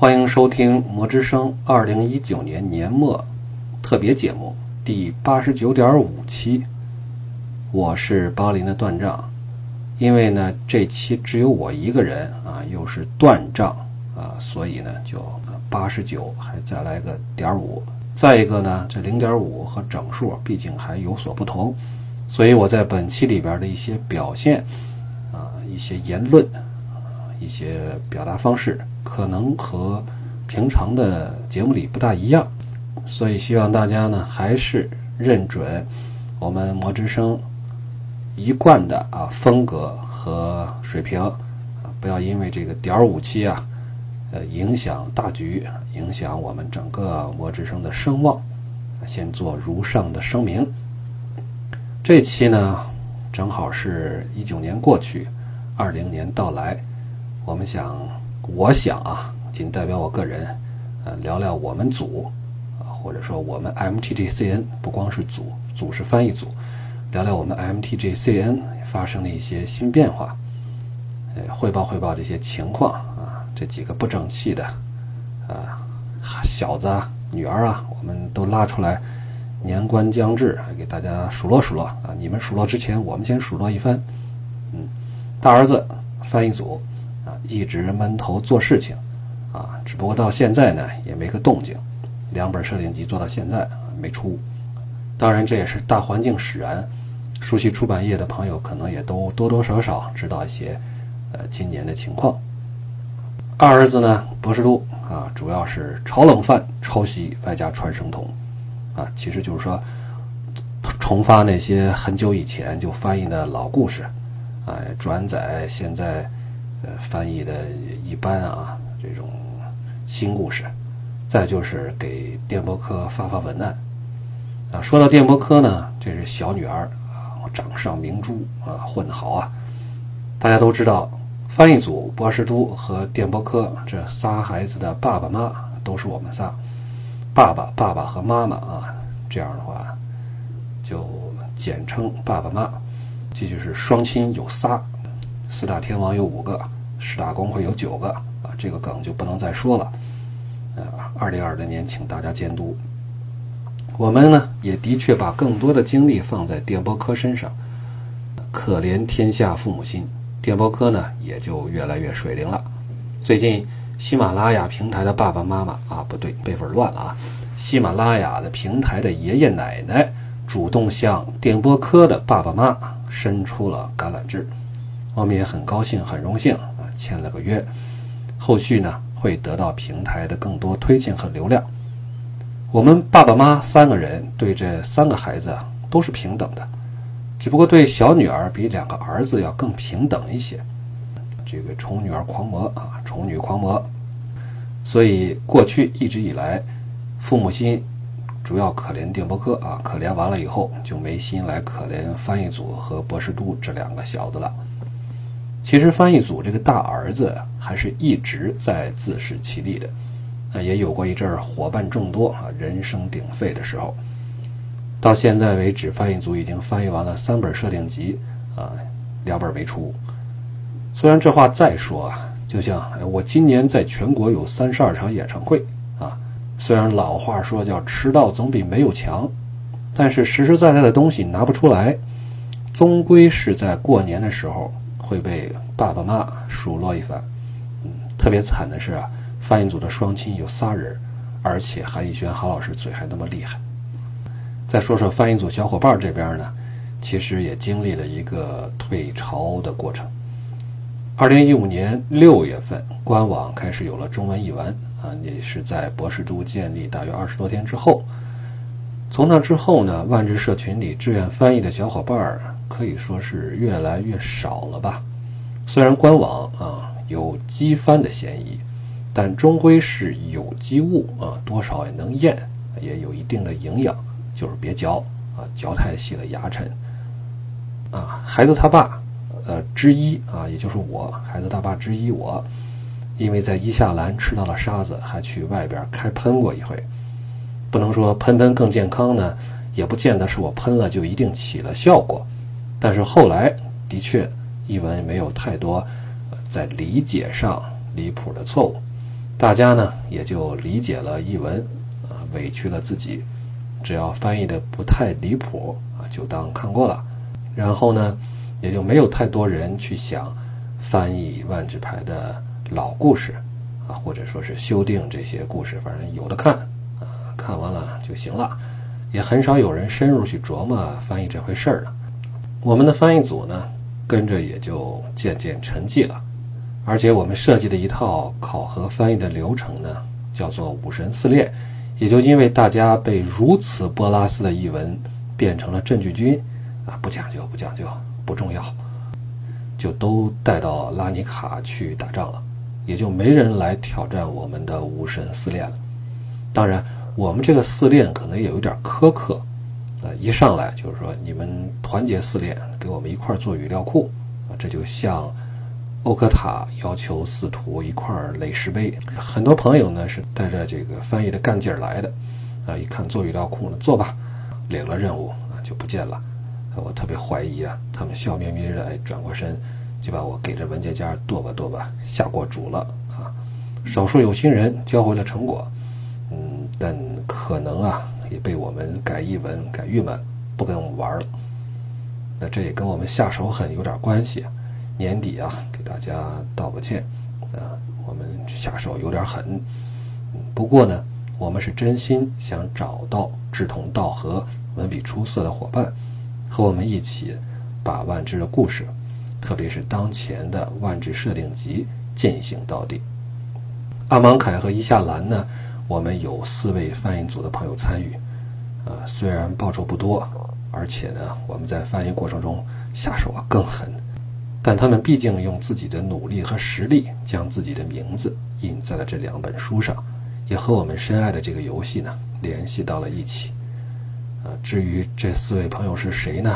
欢迎收听《魔之声》二零一九年年末特别节目第八十九点五期。我是巴林的断账，因为呢这期只有我一个人啊，又是断账啊，所以呢就八十九还再来个点五。再一个呢，这零点五和整数毕竟还有所不同，所以我在本期里边的一些表现啊，一些言论啊，一些表达方式。可能和平常的节目里不大一样，所以希望大家呢还是认准我们魔之声一贯的啊风格和水平啊，不要因为这个点五期啊，呃影响大局，影响我们整个魔之声的声望，先做如上的声明。这期呢正好是一九年过去，二零年到来，我们想。我想啊，仅代表我个人，呃，聊聊我们组，啊，或者说我们 MTGCN 不光是组，组是翻译组，聊聊我们 MTGCN 发生的一些新变化，呃，汇报汇报这些情况啊，这几个不争气的，啊，小子啊，女儿啊，我们都拉出来，年关将至，给大家数落数落啊，你们数落之前，我们先数落一番，嗯，大儿子翻译组。一直闷头做事情，啊，只不过到现在呢也没个动静，两本设定集做到现在没出，当然这也是大环境使然，熟悉出版业的朋友可能也都多多少少知道一些，呃，今年的情况。二儿子呢，博士都啊，主要是炒冷饭、抄袭外加传声筒，啊，其实就是说重发那些很久以前就翻译的老故事，哎，转载现在。呃，翻译的一般啊，这种新故事，再就是给电波科发发文案啊。说到电波科呢，这是小女儿啊，掌上明珠啊，混得好啊。大家都知道，翻译组博士都和电波科这仨孩子的爸爸妈都是我们仨，爸爸、爸爸和妈妈啊。这样的话，就简称爸爸妈，这就是双亲有仨。四大天王有五个，十大公会有九个啊，这个梗就不能再说了。呃，二零二零年，请大家监督。我们呢，也的确把更多的精力放在电波科身上。可怜天下父母心，电波科呢也就越来越水灵了。最近，喜马拉雅平台的爸爸妈妈啊，不对，辈分乱了啊。喜马拉雅的平台的爷爷奶奶主动向电波科的爸爸妈伸出了橄榄枝。我们也很高兴、很荣幸啊，签了个约，后续呢会得到平台的更多推荐和流量。我们爸爸妈三个人对这三个孩子啊都是平等的，只不过对小女儿比两个儿子要更平等一些。这个宠女儿狂魔啊，宠女狂魔，所以过去一直以来，父母心主要可怜电波哥啊，可怜完了以后就没心来可怜翻译组和博士都这两个小子了。其实翻译组这个大儿子还是一直在自食其力的，啊，也有过一阵儿伙伴众多啊，人声鼎沸的时候。到现在为止，翻译组已经翻译完了三本设定集，啊，两本没出。虽然这话再说啊，就像我今年在全国有三十二场演唱会啊，虽然老话说叫迟到总比没有强，但是实实在在的东西拿不出来，终归是在过年的时候。会被爸爸妈数落一番，嗯，特别惨的是啊，翻译组的双亲有仨人，而且韩逸轩韩老师嘴还那么厉害。再说说翻译组小伙伴这边呢，其实也经历了一个退潮的过程。二零一五年六月份，官网开始有了中文译文啊，也是在博士都建立大约二十多天之后。从那之后呢，万智社群里志愿翻译的小伙伴儿。可以说是越来越少了吧。虽然官网啊有机翻的嫌疑，但终归是有机物啊，多少也能咽，也有一定的营养，就是别嚼啊，嚼太细了牙碜。啊，孩子他爸，呃之一啊，也就是我，孩子他爸之一我，因为在伊夏兰吃到了沙子，还去外边开喷过一回。不能说喷喷更健康呢，也不见得是我喷了就一定起了效果。但是后来的确，译文没有太多在理解上离谱的错误，大家呢也就理解了译文，啊，委屈了自己，只要翻译的不太离谱啊，就当看过了。然后呢，也就没有太多人去想翻译万智牌的老故事啊，或者说是修订这些故事，反正有的看，看完了就行了。也很少有人深入去琢磨翻译这回事儿了。我们的翻译组呢，跟着也就渐渐沉寂了。而且我们设计的一套考核翻译的流程呢，叫做“五神四练”，也就因为大家被如此波拉斯的译文变成了镇剧军，啊，不讲究，不讲究，不重要，就都带到拉尼卡去打仗了，也就没人来挑战我们的五神四练了。当然。我们这个四练可能也有点苛刻，啊，一上来就是说你们团结四练，给我们一块做语料库，啊，这就像欧科塔要求四徒一块垒石碑。很多朋友呢是带着这个翻译的干劲儿来的，啊，一看做语料库呢，做吧，领了任务啊就不见了，我特别怀疑啊，他们笑眯眯的转过身，就把我给这文件夹剁吧剁吧下锅煮了啊，少数有心人交回了成果。但可能啊，也被我们改译文改郁闷，不跟我们玩了。那这也跟我们下手狠有点关系。年底啊，给大家道个歉啊，我们下手有点狠。不过呢，我们是真心想找到志同道合、文笔出色的伙伴，和我们一起把万智的故事，特别是当前的万智设定集进行到底。阿芒凯和伊夏兰呢？我们有四位翻译组的朋友参与，啊，虽然报酬不多，而且呢，我们在翻译过程中下手啊更狠，但他们毕竟用自己的努力和实力将自己的名字印在了这两本书上，也和我们深爱的这个游戏呢联系到了一起。啊，至于这四位朋友是谁呢？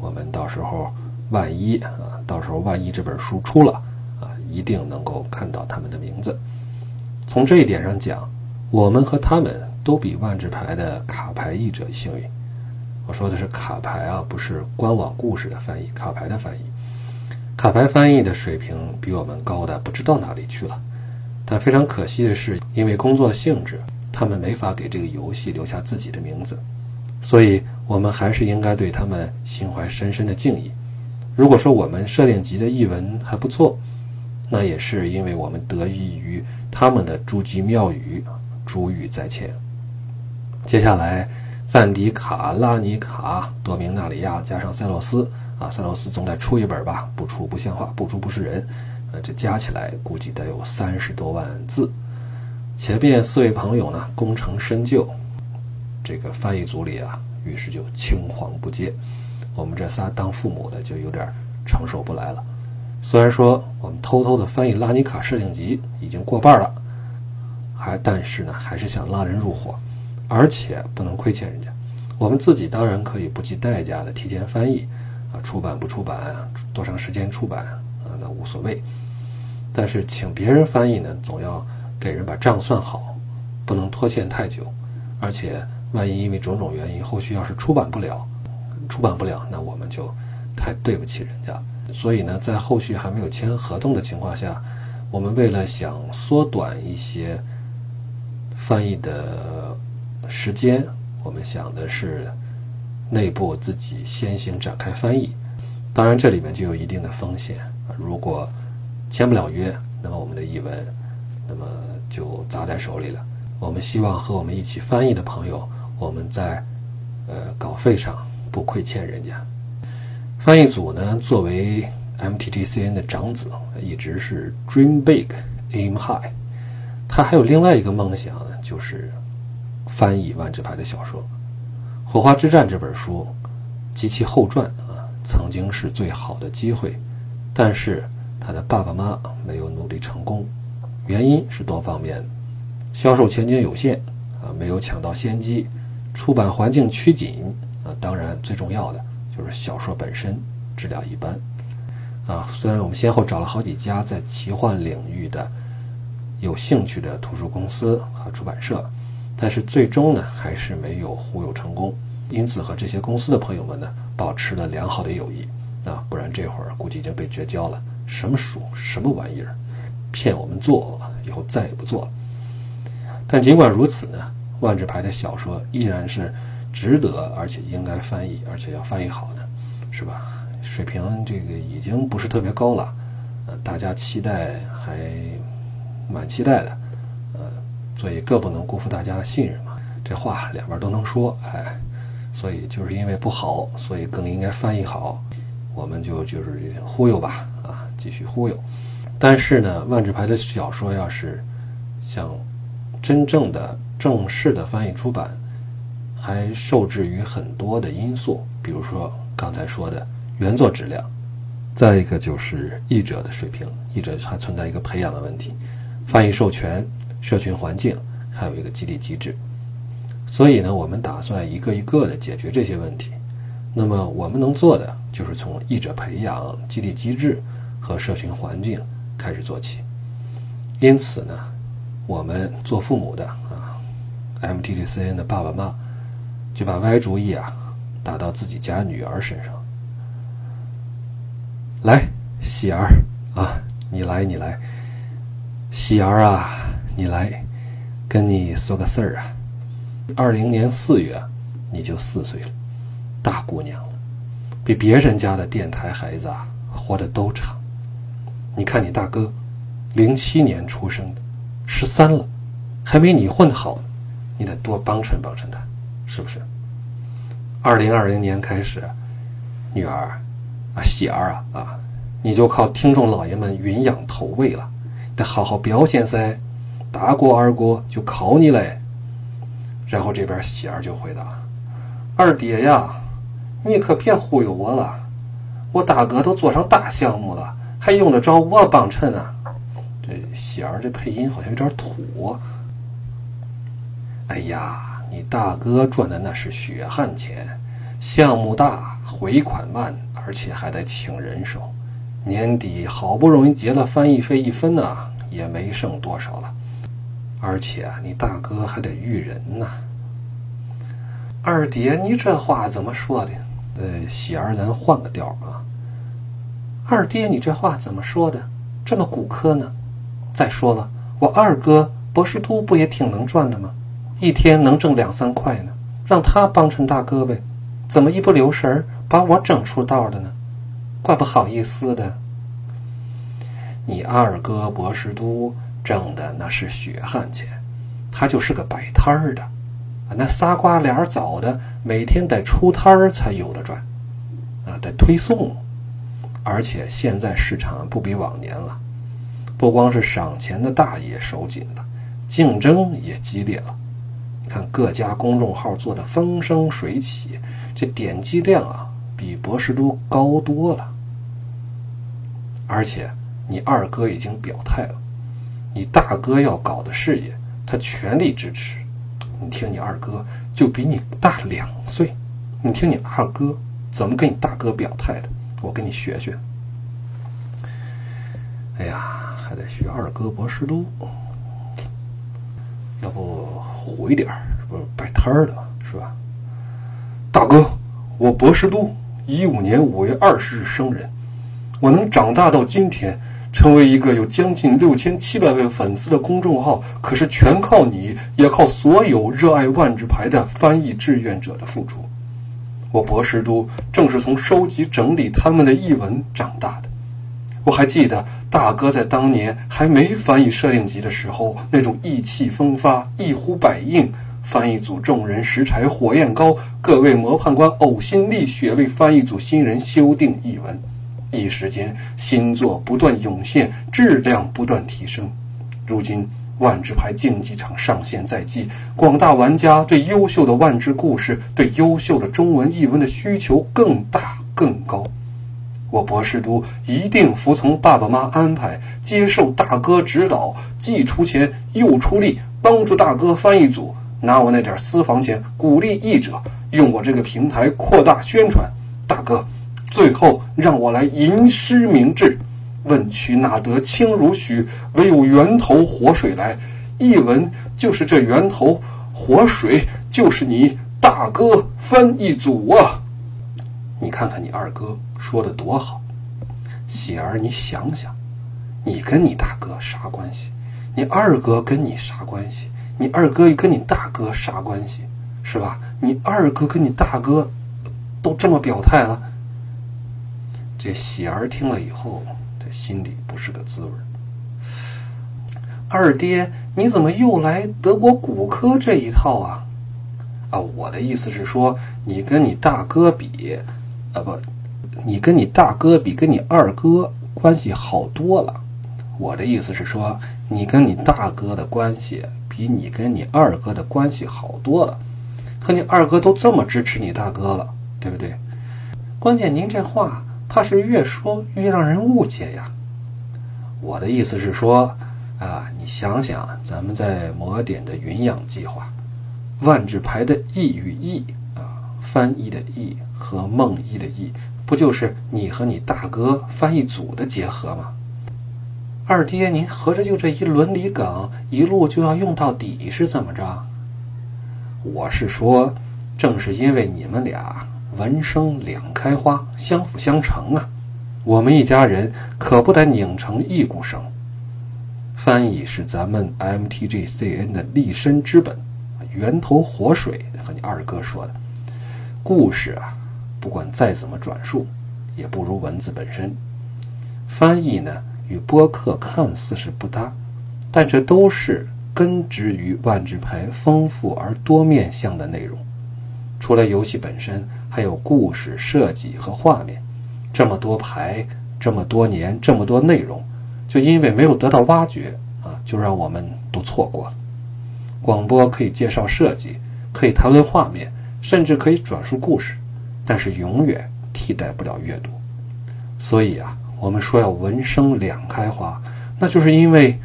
我们到时候万一啊，到时候万一这本书出了啊，一定能够看到他们的名字。从这一点上讲。我们和他们都比万智牌的卡牌译者幸运。我说的是卡牌啊，不是官网故事的翻译，卡牌的翻译。卡牌翻译的水平比我们高的不知道哪里去了。但非常可惜的是，因为工作性质，他们没法给这个游戏留下自己的名字。所以，我们还是应该对他们心怀深深的敬意。如果说我们设定集的译文还不错，那也是因为我们得益于他们的诸暨妙语。珠玉在前。接下来，赞迪卡、拉尼卡、多明纳里亚加上塞洛斯啊，塞洛斯总得出一本吧？不出不像话，不出不是人。呃，这加起来估计得有三十多万字。前面四位朋友呢，功成身就，这个翻译组里啊，于是就青黄不接。我们这仨当父母的就有点承受不来了。虽然说我们偷偷的翻译拉尼卡设定集已经过半了。但是呢，还是想拉人入伙，而且不能亏欠人家。我们自己当然可以不计代价的提前翻译，啊，出版不出版，多长时间出版，啊，那无所谓。但是请别人翻译呢，总要给人把账算好，不能拖欠太久。而且万一因为种种原因，后续要是出版不了，出版不了，那我们就太对不起人家。所以呢，在后续还没有签合同的情况下，我们为了想缩短一些。翻译的时间，我们想的是内部自己先行展开翻译。当然，这里面就有一定的风险。如果签不了约，那么我们的译文，那么就砸在手里了。我们希望和我们一起翻译的朋友，我们在呃稿费上不亏欠人家。翻译组呢，作为 MTGCN 的长子，一直是 Dream Big, Aim High。他还有另外一个梦想。就是翻译万智牌的小说，《火花之战》这本书及其后传啊，曾经是最好的机会，但是他的爸爸妈妈没有努力成功，原因是多方面：销售前景有限啊，没有抢到先机；出版环境趋紧啊，当然最重要的就是小说本身质量一般啊。虽然我们先后找了好几家在奇幻领域的。有兴趣的图书公司和出版社，但是最终呢还是没有忽悠成功，因此和这些公司的朋友们呢保持了良好的友谊啊，不然这会儿估计已经被绝交了。什么书，什么玩意儿，骗我们做，以后再也不做了。但尽管如此呢，万智牌的小说依然是值得而且应该翻译，而且要翻译好的，是吧？水平这个已经不是特别高了，呃，大家期待还蛮期待的，呃，所以更不能辜负大家的信任嘛。这话两边都能说，哎，所以就是因为不好，所以更应该翻译好。我们就就是忽悠吧，啊，继续忽悠。但是呢，万智牌的小说要是想真正的正式的翻译出版，还受制于很多的因素，比如说刚才说的原作质量，再一个就是译者的水平，译者还存在一个培养的问题，翻译授权、社群环境，还有一个激励机制。所以呢，我们打算一个一个的解决这些问题。那么我们能做的就是从译者培养、激励机制和社群环境开始做起。因此呢，我们做父母的啊，MTGCN 的爸爸妈就把歪主意啊打到自己家女儿身上。来，喜儿啊，你来，你来，喜儿啊，你来，跟你说个事儿啊。二零年四月，你就四岁了。大姑娘了，比别人家的电台孩子啊活得都长。你看你大哥，零七年出生的，十三了，还没你混好呢。你得多帮衬帮衬他，是不是？二零二零年开始，女儿啊，喜儿啊啊，你就靠听众老爷们云养投喂了，得好好表现噻。大过二过就靠你嘞。然后这边喜儿就回答：“二爹呀。”你可别忽悠我了，我大哥都做上大项目了，还用得着我帮衬啊？这喜儿这配音好像有点土。哎呀，你大哥赚的那是血汗钱，项目大，回款慢，而且还得请人手，年底好不容易结了翻译费一分呢，也没剩多少了。而且啊，你大哥还得育人呢。二爹，你这话怎么说的？呃，喜儿，咱换个调啊。二爹，你这话怎么说的？这么骨科呢？再说了，我二哥博士都不也挺能赚的吗？一天能挣两三块呢，让他帮衬大哥呗。怎么一不留神把我整出道了呢？怪不好意思的。你二哥博士都挣的那是血汗钱，他就是个摆摊儿的。那仨瓜俩枣的，每天得出摊儿才有的赚，啊，得推送，而且现在市场不比往年了，不光是赏钱的大爷手紧了，竞争也激烈了。你看各家公众号做的风生水起，这点击量啊，比博士都高多了。而且你二哥已经表态了，你大哥要搞的事业，他全力支持。你听，你二哥就比你大两岁，你听你二哥怎么跟你大哥表态的？我跟你学学。哎呀，还得学二哥博士都，要不虎一点儿，不是摆摊儿的是吧？大哥，我博士都一五年五月二十日生人，我能长大到今天。成为一个有将近六千七百位粉丝的公众号，可是全靠你，也靠所有热爱万智牌的翻译志愿者的付出。我博士都正是从收集整理他们的译文长大的。我还记得大哥在当年还没翻译设定集的时候，那种意气风发、一呼百应。翻译组众人拾柴火焰高，各位模判官呕心沥血为翻译组新人修订译文。一时间，新作不断涌现，质量不断提升。如今，万智牌竞技场上线在即，广大玩家对优秀的万智故事、对优秀的中文译文的需求更大更高。我博士都一定服从爸爸妈安排，接受大哥指导，既出钱又出力，帮助大哥翻译组拿我那点私房钱，鼓励译者用我这个平台扩大宣传。大哥。最后，让我来吟诗明志：“问渠哪得清如许？唯有源头活水来。译文就是这源头，活水就是你大哥翻译组啊！你看看你二哥说的多好，喜儿，你想想，你跟你大哥啥关系？你二哥跟你啥关系？你二哥跟你大哥啥关系？是吧？你二哥跟你大哥都这么表态了。这喜儿听了以后，他心里不是个滋味。二爹，你怎么又来德国骨科这一套啊？啊，我的意思是说，你跟你大哥比，啊不，你跟你大哥比，跟你二哥关系好多了。我的意思是说，你跟你大哥的关系比你跟你二哥的关系好多了。可你二哥都这么支持你大哥了，对不对？关键您这话怕是越说越让人误解呀。我的意思是说。啊，你想想，咱们在魔点的云养计划，万智牌的意与义啊，翻译的义和梦义的意，不就是你和你大哥翻译组的结合吗？二爹，您合着就这一伦理梗，一路就要用到底是怎么着？我是说，正是因为你们俩闻声两开花，相辅相成啊，我们一家人可不得拧成一股绳。翻译是咱们 MTGCN 的立身之本，源头活水。和你二哥说的，故事啊，不管再怎么转述，也不如文字本身。翻译呢，与播客看似是不搭，但这都是根植于万智牌丰富而多面向的内容。除了游戏本身，还有故事设计和画面。这么多牌，这么多年，这么多内容。就因为没有得到挖掘啊，就让我们都错过了。广播可以介绍设计，可以谈论画面，甚至可以转述故事，但是永远替代不了阅读。所以啊，我们说要闻声两开花，那就是因为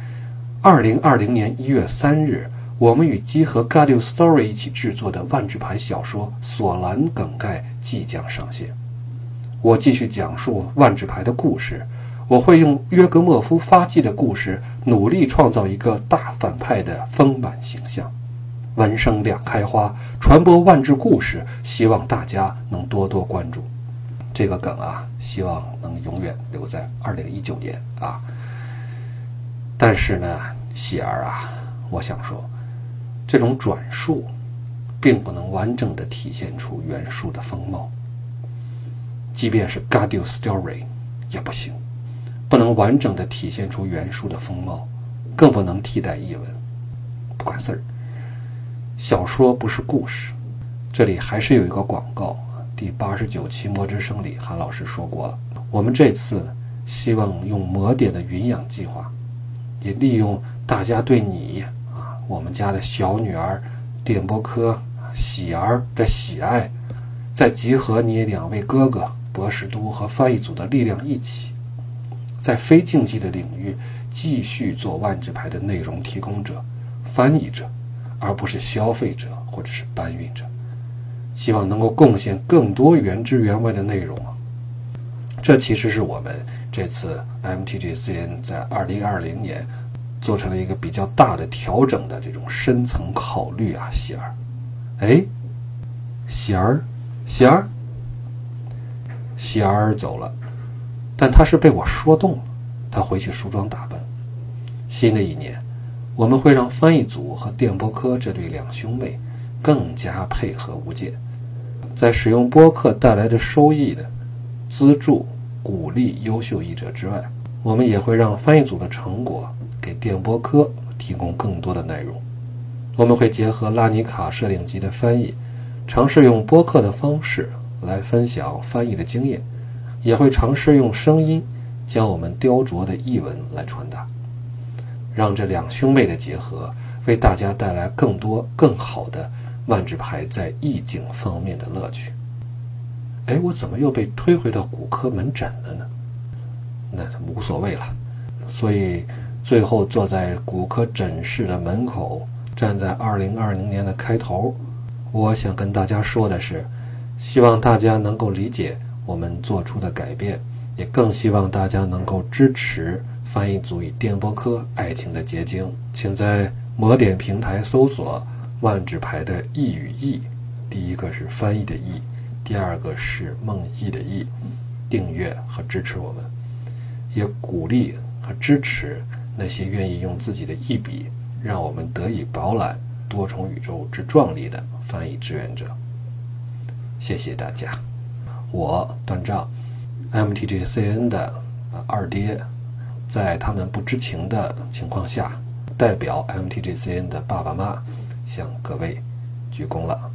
二零二零年一月三日，我们与集合 g a d i o Story 一起制作的万智牌小说《索兰梗概》即将上线。我继续讲述万智牌的故事。我会用约格莫夫发迹的故事，努力创造一个大反派的丰满形象。闻声两开花，传播万智故事，希望大家能多多关注。这个梗啊，希望能永远留在二零一九年啊。但是呢，喜儿啊，我想说，这种转述，并不能完整的体现出原书的风貌。即便是 g a d i o Story，也不行。不能完整的体现出原书的风貌，更不能替代译文。不管事儿，小说不是故事。这里还是有一个广告。第八十九期《魔之声》里，韩老师说过了，我们这次希望用魔点的云养计划，也利用大家对你，我们家的小女儿电波科喜儿的喜爱，再集合你两位哥哥博士都和翻译组的力量一起。在非竞技的领域继续做万智牌的内容提供者、翻译者，而不是消费者或者是搬运者。希望能够贡献更多原汁原味的内容！这其实是我们这次 MTGCN 在2020年做成了一个比较大的调整的这种深层考虑啊，喜儿。哎，喜儿，喜儿，喜儿走了。但他是被我说动了，他回去梳妆打扮。新的一年，我们会让翻译组和电波科这对两兄妹更加配合无间，在使用播客带来的收益的资助、鼓励优秀译者之外，我们也会让翻译组的成果给电波科提供更多的内容。我们会结合拉尼卡摄影集的翻译，尝试用播客的方式来分享翻译的经验。也会尝试用声音将我们雕琢的译文来传达，让这两兄妹的结合为大家带来更多更好的万智牌在意境方面的乐趣。哎，我怎么又被推回到骨科门诊了呢？那无所谓了。所以最后坐在骨科诊室的门口，站在二零二零年的开头，我想跟大家说的是，希望大家能够理解。我们做出的改变，也更希望大家能够支持翻译组与电波科爱情的结晶。请在魔点平台搜索“万智牌”的“意”与“意”，第一个是翻译的“意”，第二个是梦意的“意”。订阅和支持我们，也鼓励和支持那些愿意用自己的一笔让我们得以饱览多重宇宙之壮丽的翻译志愿者。谢谢大家，我段丈，MTGCN 的二爹，在他们不知情的情况下，代表 MTGCN 的爸爸妈向各位鞠躬了。